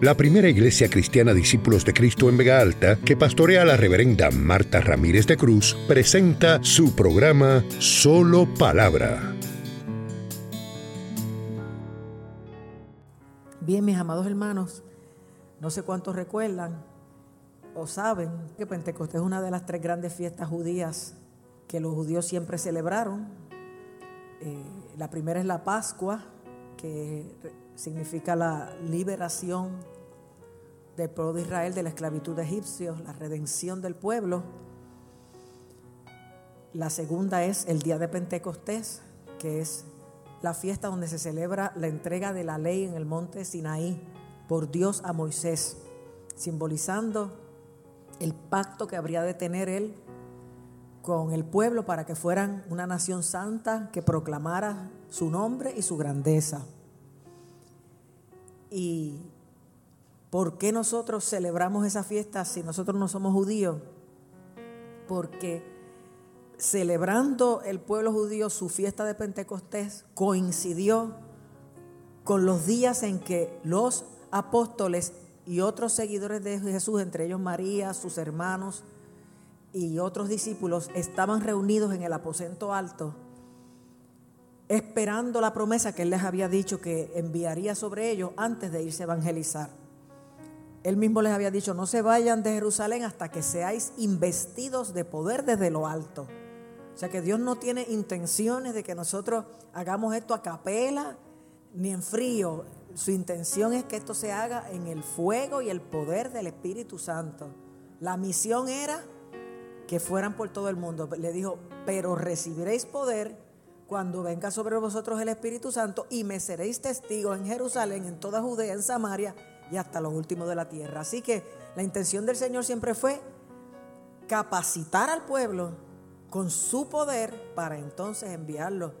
la primera iglesia cristiana Discípulos de Cristo en Vega Alta, que pastorea la reverenda Marta Ramírez de Cruz, presenta su programa Solo Palabra. Bien, mis amados hermanos, no sé cuántos recuerdan o saben que Pentecostés es una de las tres grandes fiestas judías que los judíos siempre celebraron. Eh, la primera es la Pascua, que significa la liberación del pueblo de Israel de la esclavitud de egipcios, la redención del pueblo. La segunda es el día de Pentecostés, que es la fiesta donde se celebra la entrega de la ley en el monte Sinaí por Dios a Moisés, simbolizando el pacto que habría de tener él con el pueblo para que fueran una nación santa que proclamara su nombre y su grandeza. ¿Y por qué nosotros celebramos esa fiesta si nosotros no somos judíos? Porque celebrando el pueblo judío su fiesta de Pentecostés coincidió con los días en que los apóstoles y otros seguidores de Jesús, entre ellos María, sus hermanos y otros discípulos, estaban reunidos en el aposento alto esperando la promesa que Él les había dicho que enviaría sobre ellos antes de irse a evangelizar. Él mismo les había dicho, no se vayan de Jerusalén hasta que seáis investidos de poder desde lo alto. O sea que Dios no tiene intenciones de que nosotros hagamos esto a capela ni en frío. Su intención es que esto se haga en el fuego y el poder del Espíritu Santo. La misión era que fueran por todo el mundo. Le dijo, pero recibiréis poder cuando venga sobre vosotros el Espíritu Santo y me seréis testigos en Jerusalén, en toda Judea, en Samaria y hasta los últimos de la tierra. Así que la intención del Señor siempre fue capacitar al pueblo con su poder para entonces enviarlo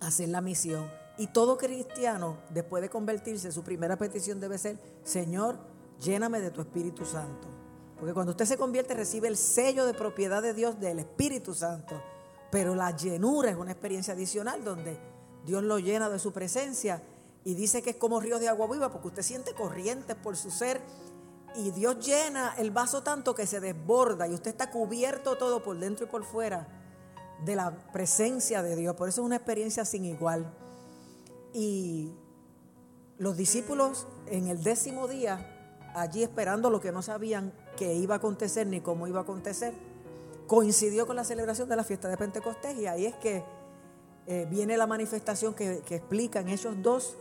a hacer la misión. Y todo cristiano, después de convertirse, su primera petición debe ser, Señor, lléname de tu Espíritu Santo. Porque cuando usted se convierte recibe el sello de propiedad de Dios del Espíritu Santo. Pero la llenura es una experiencia adicional donde Dios lo llena de su presencia y dice que es como ríos de agua viva porque usted siente corrientes por su ser y Dios llena el vaso tanto que se desborda y usted está cubierto todo por dentro y por fuera de la presencia de Dios. Por eso es una experiencia sin igual. Y los discípulos en el décimo día, allí esperando lo que no sabían que iba a acontecer ni cómo iba a acontecer, coincidió con la celebración de la fiesta de Pentecostés y ahí es que eh, viene la manifestación que, que explican ellos dos,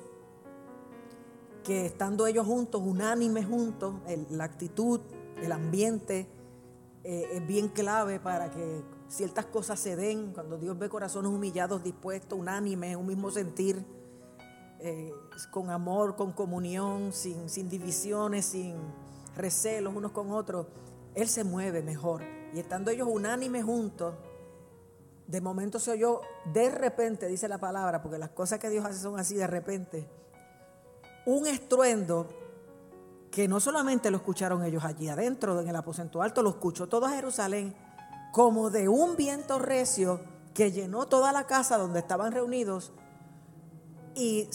que estando ellos juntos, unánimes juntos, la actitud, el ambiente eh, es bien clave para que ciertas cosas se den, cuando Dios ve corazones humillados, dispuestos, unánimes, un mismo sentir, eh, con amor, con comunión, sin, sin divisiones, sin recelos unos con otros, Él se mueve mejor. Y estando ellos unánimes juntos, de momento se oyó de repente, dice la palabra, porque las cosas que Dios hace son así de repente, un estruendo que no solamente lo escucharon ellos allí adentro, en el aposento alto, lo escuchó toda Jerusalén, como de un viento recio que llenó toda la casa donde estaban reunidos y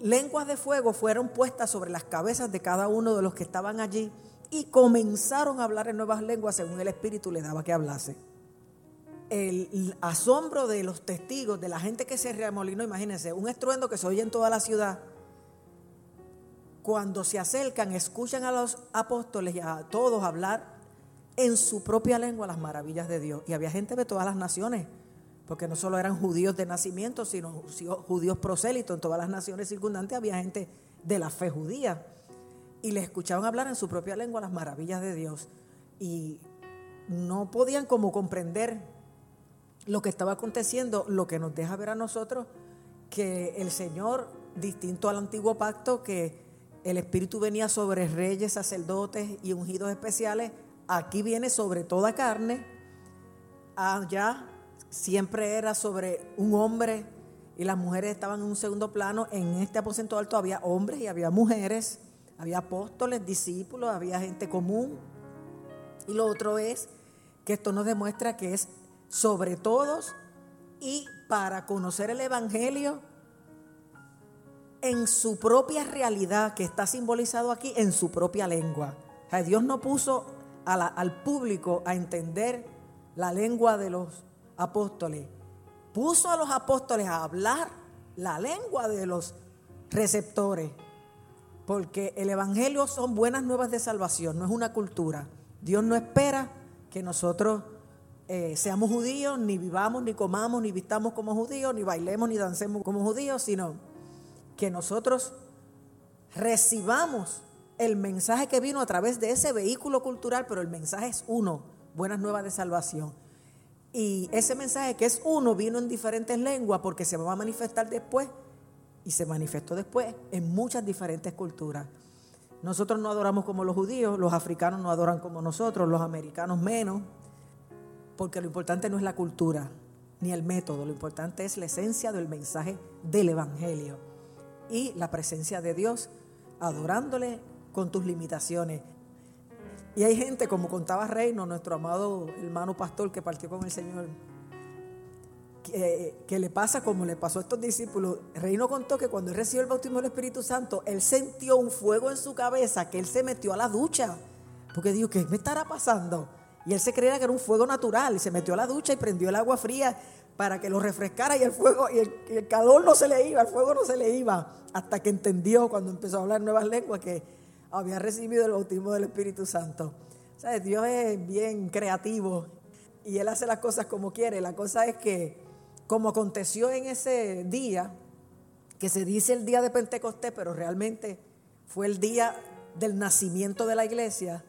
lenguas de fuego fueron puestas sobre las cabezas de cada uno de los que estaban allí y comenzaron a hablar en nuevas lenguas según el Espíritu le daba que hablase. El asombro de los testigos, de la gente que se remolinó, imagínense, un estruendo que se oye en toda la ciudad. Cuando se acercan, escuchan a los apóstoles y a todos hablar en su propia lengua las maravillas de Dios. Y había gente de todas las naciones, porque no solo eran judíos de nacimiento, sino judíos prosélitos. En todas las naciones circundantes había gente de la fe judía y les escuchaban hablar en su propia lengua las maravillas de Dios. Y no podían como comprender lo que estaba aconteciendo, lo que nos deja ver a nosotros que el Señor, distinto al antiguo pacto, que el Espíritu venía sobre reyes, sacerdotes y ungidos especiales, aquí viene sobre toda carne, allá siempre era sobre un hombre y las mujeres estaban en un segundo plano, en este aposento alto había hombres y había mujeres había apóstoles, discípulos, había gente común. Y lo otro es que esto nos demuestra que es sobre todos y para conocer el Evangelio en su propia realidad que está simbolizado aquí en su propia lengua. Dios no puso al público a entender la lengua de los apóstoles. Puso a los apóstoles a hablar la lengua de los receptores. Porque el Evangelio son buenas nuevas de salvación, no es una cultura. Dios no espera que nosotros eh, seamos judíos, ni vivamos, ni comamos, ni vistamos como judíos, ni bailemos, ni dancemos como judíos, sino que nosotros recibamos el mensaje que vino a través de ese vehículo cultural, pero el mensaje es uno, buenas nuevas de salvación. Y ese mensaje que es uno vino en diferentes lenguas porque se va a manifestar después y se manifestó después en muchas diferentes culturas. Nosotros no adoramos como los judíos, los africanos no adoran como nosotros, los americanos menos, porque lo importante no es la cultura ni el método, lo importante es la esencia del mensaje del Evangelio y la presencia de Dios adorándole con tus limitaciones. Y hay gente, como contaba Reino, nuestro amado hermano pastor que partió con el Señor, que, le pasa como le pasó a estos discípulos. Reino contó que cuando él recibió el bautismo del Espíritu Santo, él sintió un fuego en su cabeza que él se metió a la ducha. Porque dijo, ¿qué me estará pasando? Y él se creía que era un fuego natural y se metió a la ducha y prendió el agua fría para que lo refrescara y el fuego y el, calor no se le iba, el fuego no se le iba, hasta que entendió cuando empezó a hablar nuevas lenguas que había recibido el bautismo del Espíritu Santo. Dios es bien creativo y Él hace las cosas como quiere. La cosa es que, como aconteció en ese día, que se dice el día de Pentecostés, pero realmente fue el día del nacimiento de la iglesia,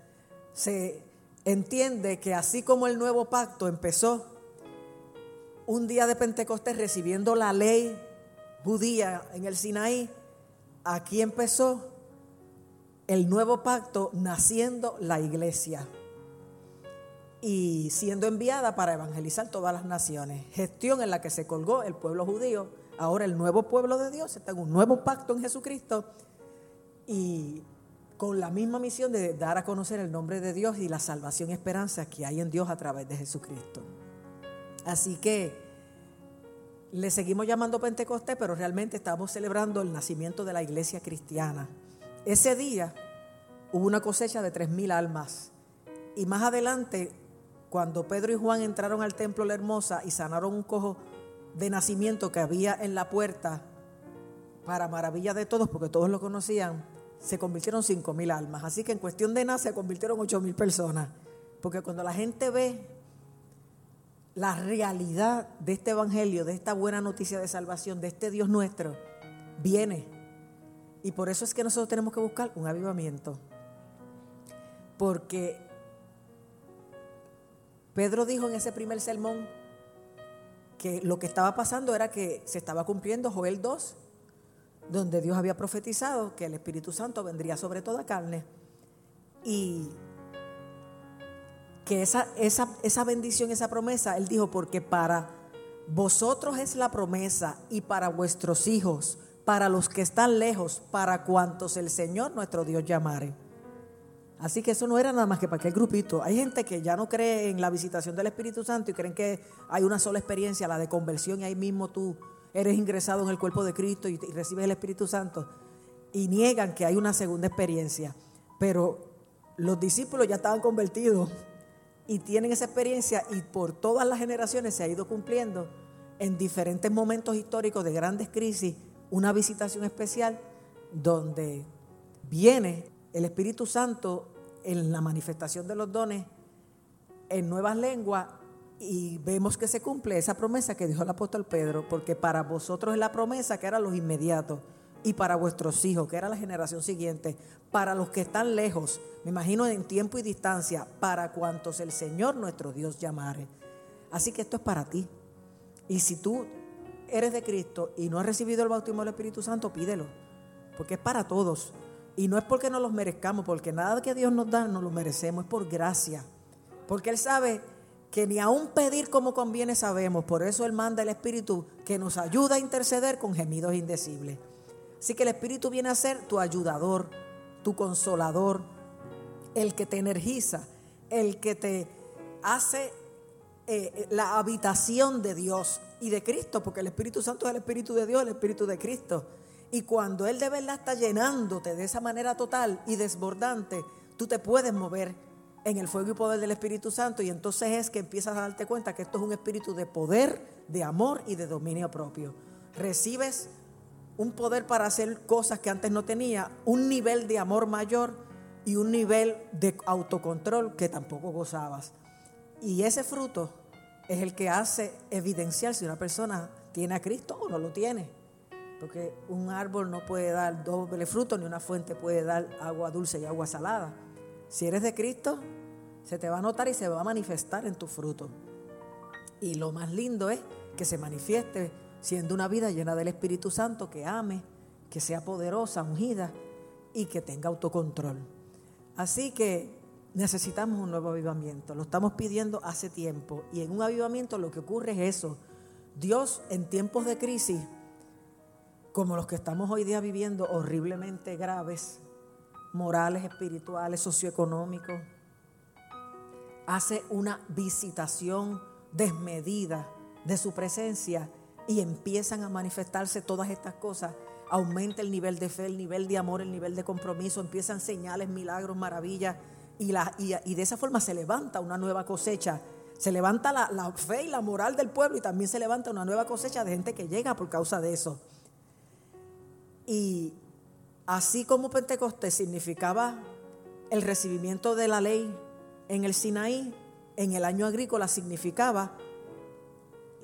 se entiende que así como el nuevo pacto empezó un día de Pentecostés recibiendo la ley judía en el Sinaí, aquí empezó el nuevo pacto naciendo la iglesia y siendo enviada para evangelizar todas las naciones. Gestión en la que se colgó el pueblo judío. Ahora el nuevo pueblo de Dios está en un nuevo pacto en Jesucristo y con la misma misión de dar a conocer el nombre de Dios y la salvación y esperanza que hay en Dios a través de Jesucristo. Así que le seguimos llamando Pentecostés, pero realmente estamos celebrando el nacimiento de la iglesia cristiana. Ese día hubo una cosecha de tres mil almas. Y más adelante, cuando Pedro y Juan entraron al templo La Hermosa y sanaron un cojo de nacimiento que había en la puerta, para maravilla de todos, porque todos lo conocían, se convirtieron cinco mil almas. Así que en cuestión de nada se convirtieron ocho mil personas. Porque cuando la gente ve la realidad de este evangelio, de esta buena noticia de salvación, de este Dios nuestro, viene. Y por eso es que nosotros tenemos que buscar un avivamiento. Porque Pedro dijo en ese primer sermón que lo que estaba pasando era que se estaba cumpliendo Joel 2, donde Dios había profetizado que el Espíritu Santo vendría sobre toda carne. Y que esa, esa, esa bendición, esa promesa, Él dijo, porque para vosotros es la promesa y para vuestros hijos, para los que están lejos, para cuantos el Señor nuestro Dios llamare. Así que eso no era nada más que para aquel grupito. Hay gente que ya no cree en la visitación del Espíritu Santo y creen que hay una sola experiencia, la de conversión, y ahí mismo tú eres ingresado en el cuerpo de Cristo y, recibes el Espíritu Santo. Y niegan que hay una segunda experiencia. Pero los discípulos ya estaban convertidos y tienen esa experiencia y por todas las generaciones se ha ido cumpliendo en diferentes momentos históricos de grandes crisis una visitación especial donde viene el Espíritu Santo en la manifestación de los dones en nuevas lenguas y vemos que se cumple esa promesa que dijo el apóstol Pedro, porque para vosotros es la promesa que era los inmediatos y para vuestros hijos, que era la generación siguiente, para los que están lejos, me imagino en tiempo y distancia, para cuantos el Señor nuestro Dios llamare. Así que esto es para ti. Y si tú eres de Cristo y no has recibido el bautismo del Espíritu Santo, pídelo, porque es para todos. Y no es porque no los merezcamos, porque nada que Dios nos da no lo merecemos, es por gracia. Porque Él sabe que ni aún pedir como conviene sabemos, por eso Él manda el Espíritu que nos ayuda a interceder con gemidos indecibles. Así que el Espíritu viene a ser tu ayudador, tu consolador, el que te energiza, el que te hace eh, eh, la habitación de Dios y de Cristo, porque el Espíritu Santo es el Espíritu de Dios, el Espíritu de Cristo. Y cuando Él de verdad está llenándote de esa manera total y desbordante, tú te puedes mover en el fuego y poder del Espíritu Santo y entonces es que empiezas a darte cuenta que esto es un espíritu de poder, de amor y de dominio propio. Recibes un poder para hacer cosas que antes no tenía, un nivel de amor mayor y un nivel de autocontrol que tampoco gozabas. Y ese fruto es el que hace evidenciar si una persona tiene a Cristo o no lo tiene. Porque un árbol no puede dar doble fruto, ni una fuente puede dar agua dulce y agua salada. Si eres de Cristo, se te va a notar y se va a manifestar en tu fruto. Y lo más lindo es que se manifieste siendo una vida llena del Espíritu Santo, que ame, que sea poderosa, ungida y que tenga autocontrol. Así que necesitamos un nuevo avivamiento. Lo estamos pidiendo hace tiempo. Y en un avivamiento lo que ocurre es eso. Dios en tiempos de crisis, como los que estamos hoy día viviendo, horriblemente graves, morales, espirituales, socioeconómicos, hace una visitación desmedida de su presencia y empiezan a manifestarse todas estas cosas. Aumenta el nivel de fe, el nivel de amor, el nivel de compromiso, empiezan señales, milagros, maravillas y, de esa forma se levanta una nueva cosecha. Se levanta la fe y la moral del pueblo y también se levanta una nueva cosecha de gente que llega por causa de eso. Y así como Pentecostés significaba el recibimiento de la ley en el Sinaí, en el año agrícola significaba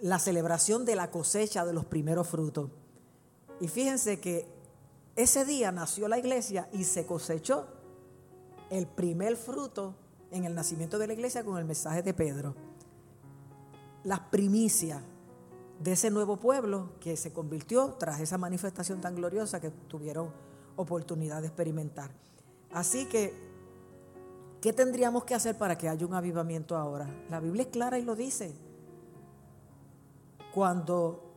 la celebración de la cosecha de los primeros frutos. Y fíjense que ese día nació la iglesia y se cosechó el primer fruto en el nacimiento de la iglesia con el mensaje de Pedro. Las primicias de ese nuevo pueblo que se convirtió tras esa manifestación tan gloriosa que tuvieron oportunidad de experimentar. Así que, ¿qué tendríamos que hacer para que haya un avivamiento ahora? La Biblia es clara y lo dice. Cuando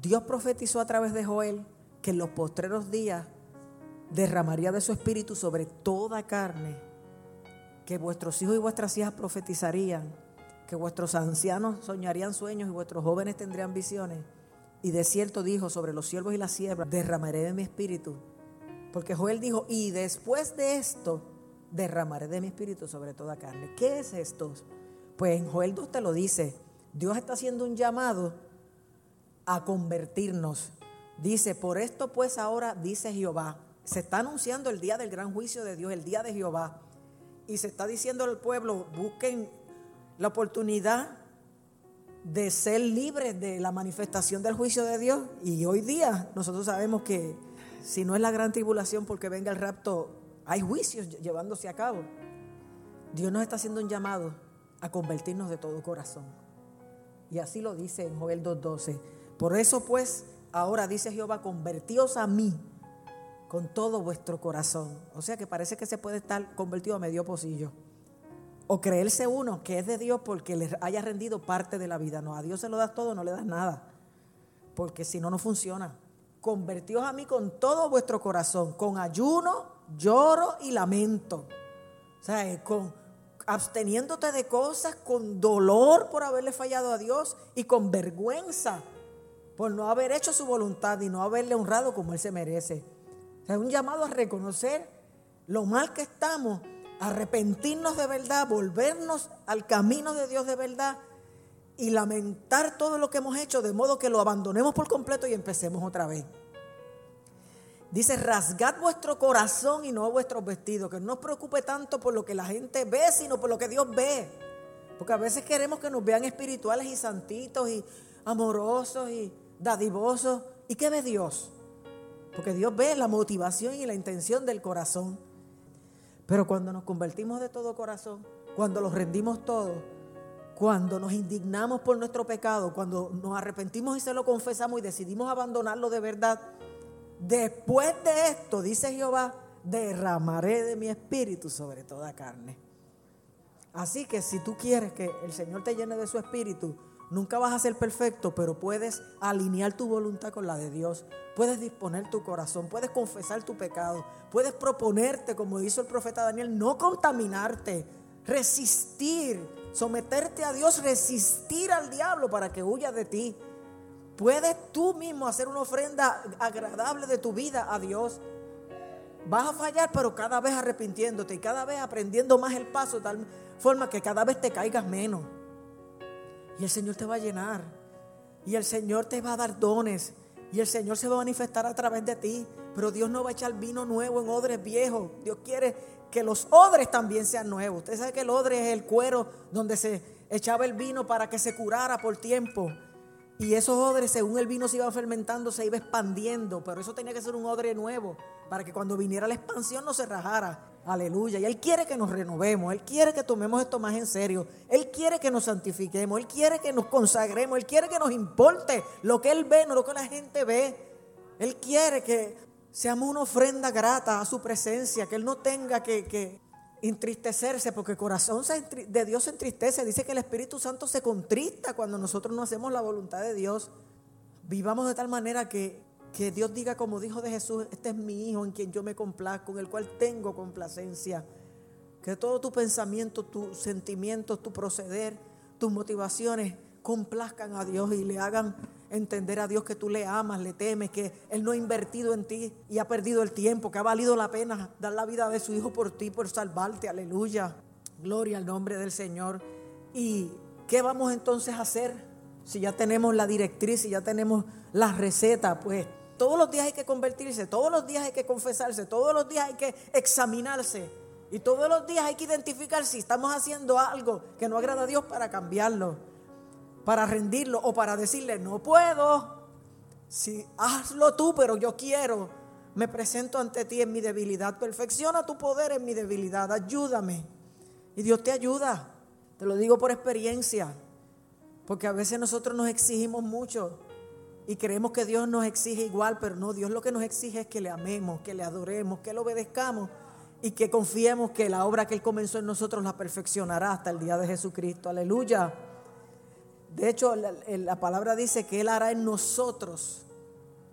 Dios profetizó a través de Joel que en los postreros días derramaría de su espíritu sobre toda carne, que vuestros hijos y vuestras hijas profetizarían, que vuestros ancianos soñarían sueños y vuestros jóvenes tendrían visiones. Y de cierto dijo sobre los siervos y las siervas, derramaré de mi espíritu. Porque Joel dijo, y después de esto, derramaré de mi espíritu sobre toda carne. ¿Qué es esto? Pues en Joel 2 te lo dice, Dios está haciendo un llamado a convertirnos. Dice, por esto pues ahora dice Jehová, se está anunciando el día del gran juicio de Dios, el día de Jehová. Y se está diciendo al pueblo, busquen la oportunidad de ser libres de la manifestación del juicio de Dios. Y hoy día nosotros sabemos que si no es la gran tribulación porque venga el rapto, hay juicios llevándose a cabo. Dios nos está haciendo un llamado a convertirnos de todo corazón. Y así lo dice en Joel 2.12. Por eso pues, ahora dice Jehová, convertíos a mí con todo vuestro corazón. O sea que parece que se puede estar convertido a medio pocillo. O creerse uno que es de Dios porque le haya rendido parte de la vida. No, a Dios se lo das todo, no le das nada. Porque si no, no funciona. Convertíos a mí con todo vuestro corazón, con ayuno, lloro y lamento. O sea, eh, con, absteniéndote de cosas, con dolor por haberle fallado a Dios y con vergüenza por no haber hecho su voluntad y no haberle honrado como Él se merece. Es un llamado a reconocer lo mal que estamos, arrepentirnos de verdad, volvernos al camino de Dios de verdad y lamentar todo lo que hemos hecho de modo que lo abandonemos por completo y empecemos otra vez. Dice, rasgad vuestro corazón y no vuestros vestidos, que no os preocupe tanto por lo que la gente ve, sino por lo que Dios ve. Porque a veces queremos que nos vean espirituales y santitos y amorosos y dadivosos. ¿Y qué ve Dios? Porque Dios ve la motivación y la intención del corazón. Pero cuando nos convertimos de todo corazón, cuando los rendimos todo, cuando nos indignamos por nuestro pecado, cuando nos arrepentimos y se lo confesamos y decidimos abandonarlo de verdad, después de esto, dice Jehová, derramaré de mi espíritu sobre toda carne. Así que si tú quieres que el Señor te llene de su espíritu, Nunca vas a ser perfecto, pero puedes alinear tu voluntad con la de Dios. Puedes disponer tu corazón, puedes confesar tu pecado, puedes proponerte, como hizo el profeta Daniel, no contaminarte, resistir, someterte a Dios, resistir al diablo para que huya de ti. Puedes tú mismo hacer una ofrenda agradable de tu vida a Dios. Vas a fallar, pero cada vez arrepintiéndote y cada vez aprendiendo más el paso, de tal forma que cada vez te caigas menos. Y el Señor te va a llenar. Y el Señor te va a dar dones. Y el Señor se va a manifestar a través de ti. Pero Dios no va a echar vino nuevo en odres viejos. Dios quiere que los odres también sean nuevos. Usted sabe que el odre es el cuero donde se echaba el vino para que se curara por tiempo. Y esos odres, según el vino se iba fermentando, se iba expandiendo. Pero eso tenía que ser un odre nuevo para que cuando viniera la expansión no se rajara. Aleluya. Y Él quiere que nos renovemos. Él quiere que tomemos esto más en serio. Él quiere que nos santifiquemos. Él quiere que nos consagremos. Él quiere que nos importe lo que Él ve, no lo que la gente ve. Él quiere que seamos una ofrenda grata a su presencia. Que Él no tenga que, entristecerse porque el corazón de Dios se entristece. Dice que el Espíritu Santo se contrista cuando nosotros no hacemos la voluntad de Dios. Vivamos de tal manera que que Dios diga como dijo de Jesús, este es mi hijo en quien yo me complazco, con el cual tengo complacencia. Que todo tu pensamiento, tus sentimientos, tu proceder, tus motivaciones complazcan a Dios y le hagan entender a Dios que tú le amas, le temes, que Él no ha invertido en ti y ha perdido el tiempo, que ha valido la pena dar la vida de su Hijo por ti, por salvarte. Aleluya. Gloria al nombre del Señor. ¿Y qué vamos entonces a hacer? Si ya tenemos la directriz, si ya tenemos la receta, pues todos los días hay que convertirse, todos los días hay que confesarse, todos los días hay que examinarse. Y todos los días hay que identificar si estamos haciendo algo que no agrada a Dios para cambiarlo, para rendirlo o para decirle, no puedo. Si hazlo tú, pero yo quiero. Me presento ante ti en mi debilidad. Perfecciona tu poder en mi debilidad. Ayúdame. Y Dios te ayuda. Te lo digo por experiencia. Porque a veces nosotros nos exigimos mucho. Y creemos que Dios nos exige igual, pero no, Dios lo que nos exige es que le amemos, que le adoremos, que le obedezcamos y que confiemos que la obra que Él comenzó en nosotros la perfeccionará hasta el día de Jesucristo. Aleluya. De hecho, la, palabra dice que Él hará en nosotros,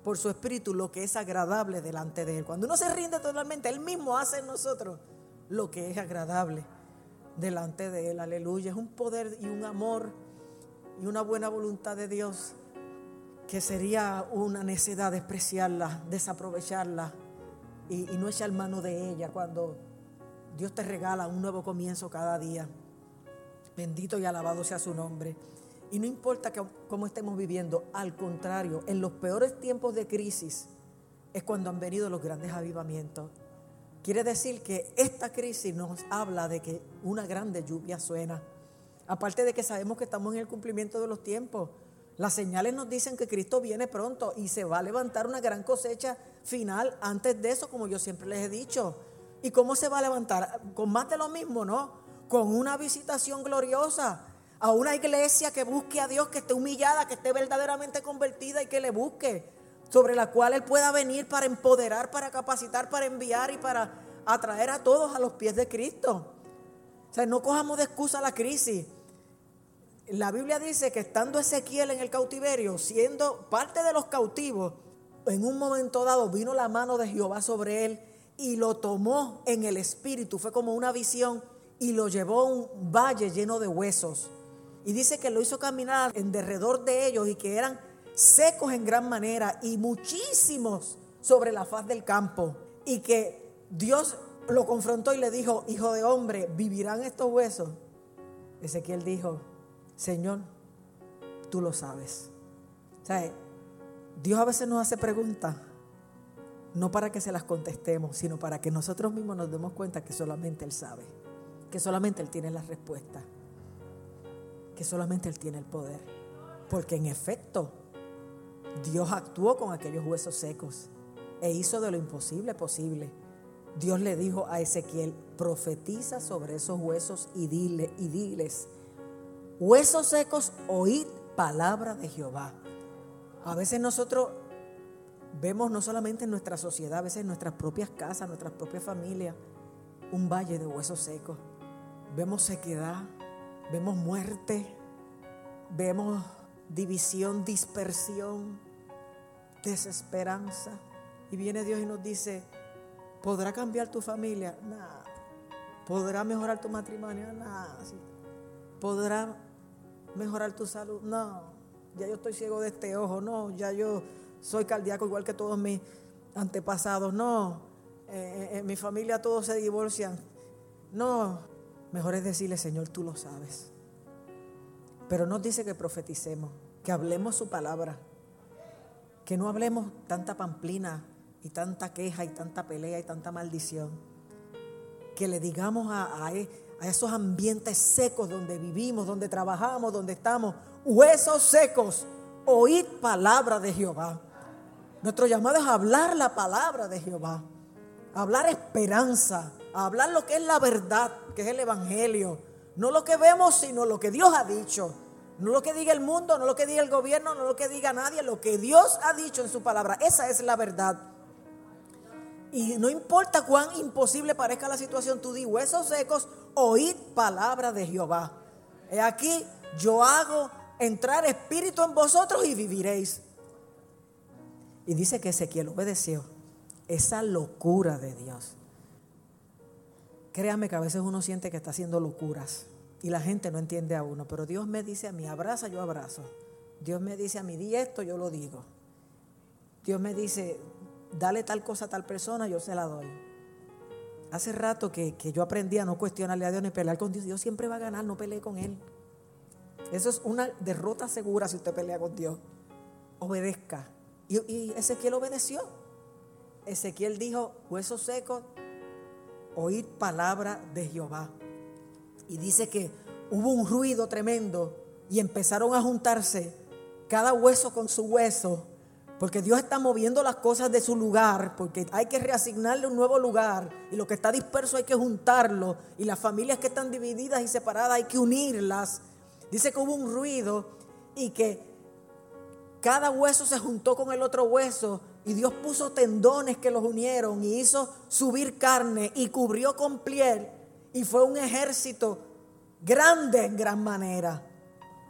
por su espíritu, lo que es agradable delante de Él. Cuando uno se rinde totalmente, Él mismo hace en nosotros lo que es agradable delante de Él. Aleluya. Es un poder y un amor y una buena voluntad de Dios que sería una necedad despreciarla, desaprovecharla y, no echar mano de ella cuando Dios te regala un nuevo comienzo cada día. Bendito y alabado sea su nombre. Y no importa cómo estemos viviendo, al contrario, en los peores tiempos de crisis es cuando han venido los grandes avivamientos. Quiere decir que esta crisis nos habla de que una grande lluvia suena. Aparte de que sabemos que estamos en el cumplimiento de los tiempos. Las señales nos dicen que Cristo viene pronto y se va a levantar una gran cosecha final antes de eso, como yo siempre les he dicho. ¿Y cómo se va a levantar? Con más de lo mismo, ¿no? Con una visitación gloriosa a una iglesia que busque a Dios, que esté humillada, que esté verdaderamente convertida y que le busque, sobre la cual Él pueda venir para empoderar, para capacitar, para enviar y para atraer a todos a los pies de Cristo. O sea, no cojamos de excusa la crisis. La Biblia dice que estando Ezequiel en el cautiverio, siendo parte de los cautivos, en un momento dado vino la mano de Jehová sobre él y lo tomó en el espíritu. Fue como una visión y lo llevó a un valle lleno de huesos. Y dice que lo hizo caminar en derredor de ellos y que eran secos en gran manera y muchísimos sobre la faz del campo. Y que Dios lo confrontó y le dijo, hijo de hombre, ¿vivirán estos huesos? Ezequiel dijo, Señor, tú lo sabes. Dios a veces nos hace preguntas, no para que se las contestemos, sino para que nosotros mismos nos demos cuenta que solamente Él sabe, que solamente Él tiene la respuesta, que solamente Él tiene el poder. Porque en efecto, Dios actuó con aquellos huesos secos e hizo de lo imposible posible. Dios le dijo a Ezequiel, profetiza sobre esos huesos y y diles huesos secos, oíd palabra de Jehová. A veces nosotros vemos no solamente en nuestra sociedad, a veces en nuestras propias casas, nuestras propias familias, un valle de huesos secos. Vemos sequedad, vemos muerte, vemos división, dispersión, desesperanza. Y viene Dios y nos dice, ¿podrá cambiar tu familia? Nada. ¿Podrá mejorar tu matrimonio? Nada. ¿Podrá mejorar tu salud. No, ya yo estoy ciego de este ojo, no, ya yo soy cardíaco igual que todos mis antepasados, no, eh, eh, en mi familia todos se divorcian, no, mejor es decirle, Señor, tú lo sabes. Pero nos dice que profeticemos, que hablemos su palabra, que no hablemos tanta pamplina y tanta queja y tanta pelea y tanta maldición. Que le digamos a, a, esos ambientes secos donde vivimos, donde trabajamos, donde estamos, huesos secos, oíd palabra de Jehová. Nuestro llamado es hablar la palabra de Jehová, hablar esperanza, hablar lo que es la verdad, que es el Evangelio. No lo que vemos, sino lo que Dios ha dicho. No lo que diga el mundo, no lo que diga el gobierno, no lo que diga nadie, lo que Dios ha dicho en su palabra. Esa es la verdad. Y no importa cuán imposible parezca la situación, tú di huesos secos, oíd palabra de Jehová. He aquí, yo hago entrar espíritu en vosotros y viviréis. Y dice que Ezequiel obedeció esa locura de Dios. Créame que a veces uno siente que está haciendo locuras y la gente no entiende a uno, pero Dios me dice a mí, abraza, yo abrazo. Dios me dice a mí, di esto, yo lo digo. Dios me dice, dale tal cosa a tal persona, yo se la doy. Hace rato que, yo aprendí a no cuestionarle a Dios ni pelear con Dios. Dios siempre va a ganar, no pelee con Él. Eso es una derrota segura si usted pelea con Dios. Obedezca. Y, y Ezequiel obedeció. Ezequiel dijo, huesos secos, oíd palabra de Jehová. Y dice que hubo un ruido tremendo y empezaron a juntarse cada hueso con su hueso porque Dios está moviendo las cosas de su lugar, porque hay que reasignarle un nuevo lugar. Y lo que está disperso hay que juntarlo. Y las familias que están divididas y separadas hay que unirlas. Dice que hubo un ruido y que cada hueso se juntó con el otro hueso. Y Dios puso tendones que los unieron y hizo subir carne y cubrió con piel. Y fue un ejército grande en gran manera.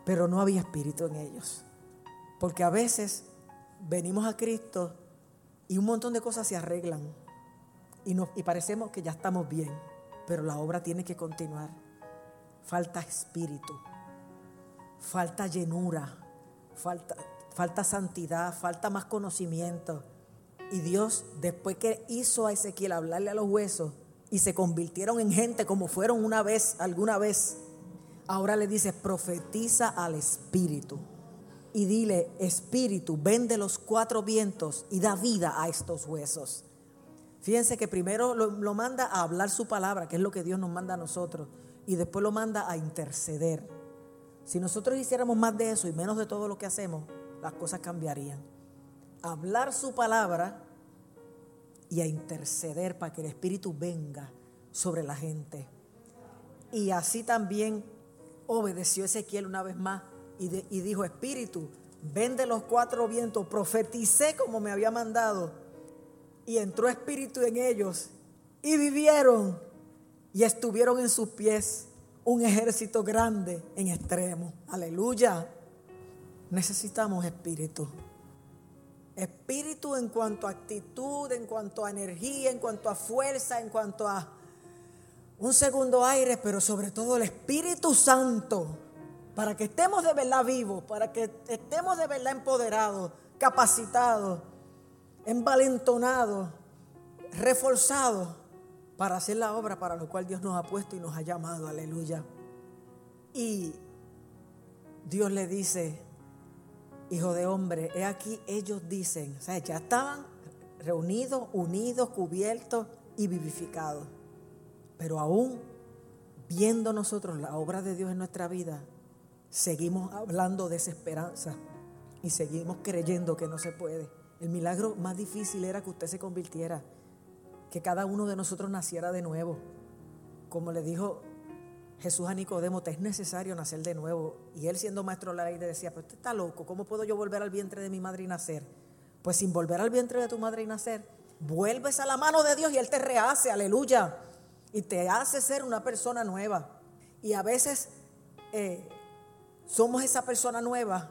Pero no había espíritu en ellos. Porque a veces venimos a Cristo y un montón de cosas se arreglan y, nos, y parecemos que ya estamos bien, pero la obra tiene que continuar. Falta espíritu, falta llenura, falta, falta santidad, falta más conocimiento. Y Dios, después que hizo a Ezequiel hablarle a los huesos y se convirtieron en gente como fueron una vez, alguna vez, ahora le dice, profetiza al espíritu y dile, Espíritu, vende los cuatro vientos y da vida a estos huesos. Fíjense que primero lo, manda a hablar su palabra, que es lo que Dios nos manda a nosotros, y después lo manda a interceder. Si nosotros hiciéramos más de eso y menos de todo lo que hacemos, las cosas cambiarían. Hablar su palabra y a interceder para que el Espíritu venga sobre la gente. Y así también obedeció Ezequiel una vez más y, dijo, Espíritu, vende los cuatro vientos, profeticé como me había mandado. Y entró Espíritu en ellos y vivieron y estuvieron en sus pies un ejército grande en extremo. Aleluya. Necesitamos espíritu. Espíritu en cuanto a actitud, en cuanto a energía, en cuanto a fuerza, en cuanto a un segundo aire, pero sobre todo el Espíritu Santo para que estemos de verdad vivos, para que estemos de verdad empoderados, capacitados, envalentonados, reforzados para hacer la obra para la cual Dios nos ha puesto y nos ha llamado, aleluya. Y Dios le dice, hijo de hombre, he aquí ellos dicen, o sea, ya estaban reunidos, unidos, cubiertos y vivificados. Pero aún viendo nosotros la obra de Dios en nuestra vida, seguimos hablando de esa esperanza y seguimos creyendo que no se puede. El milagro más difícil era que usted se convirtiera, que cada uno de nosotros naciera de nuevo. Como le dijo Jesús a Nicodemo, te es necesario nacer de nuevo. Y él siendo maestro de la ley decía, pero usted está loco, ¿cómo puedo yo volver al vientre de mi madre y nacer? Pues sin volver al vientre de tu madre y nacer, vuelves a la mano de Dios y Él te rehace, aleluya. Y te hace ser una persona nueva. Y a veces eh, somos esa persona nueva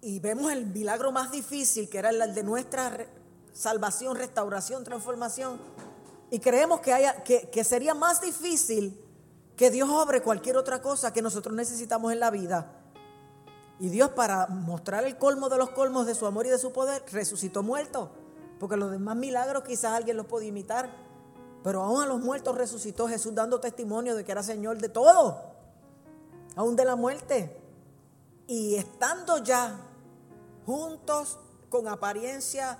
y vemos el milagro más difícil, que era el de nuestra salvación, restauración, transformación, y creemos que, haya, que, que sería más difícil que Dios obre cualquier otra cosa que nosotros necesitamos en la vida. Y Dios para mostrar el colmo de los colmos de su amor y de su poder, resucitó muertos. Porque los demás milagros quizás alguien los puede imitar. Pero aún a los muertos resucitó Jesús dando testimonio de que era Señor de todo. Aún de la muerte. Y estando ya juntos con apariencia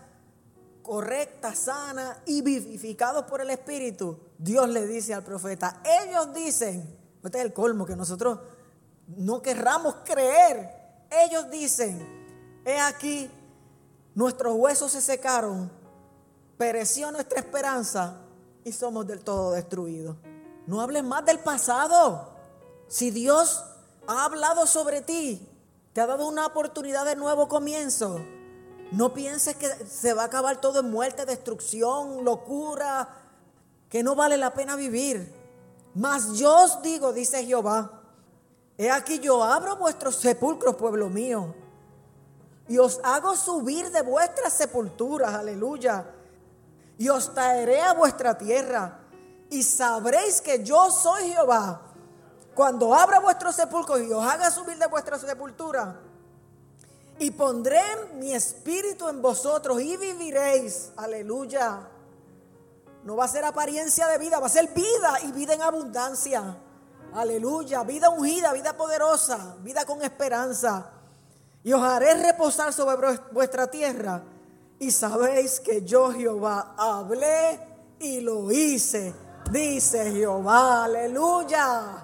correcta, sana y vivificados por el Espíritu, Dios le dice al profeta, ellos dicen, este es el colmo que nosotros no querramos creer, ellos dicen, he aquí, nuestros huesos se secaron, pereció nuestra esperanza y somos del todo destruidos. No hables más del pasado. Si Dios ha hablado sobre ti, te ha dado una oportunidad de nuevo comienzo, no pienses que se va a acabar todo en muerte, destrucción, locura, que no vale la pena vivir. Mas yo os digo, dice Jehová, he aquí yo abro vuestros sepulcros, pueblo mío, y os hago subir de vuestras sepulturas, aleluya, y os traeré a vuestra tierra, y sabréis que yo soy Jehová. Cuando abra vuestros sepulcros y os haga subir de vuestra sepultura, y pondré mi espíritu en vosotros y viviréis. Aleluya. No va a ser apariencia de vida, va a ser vida y vida en abundancia. Aleluya. Vida ungida, vida poderosa, vida con esperanza. Y os haré reposar sobre vuestra tierra. Y sabéis que yo Jehová hablé y lo hice. Dice Jehová. Aleluya.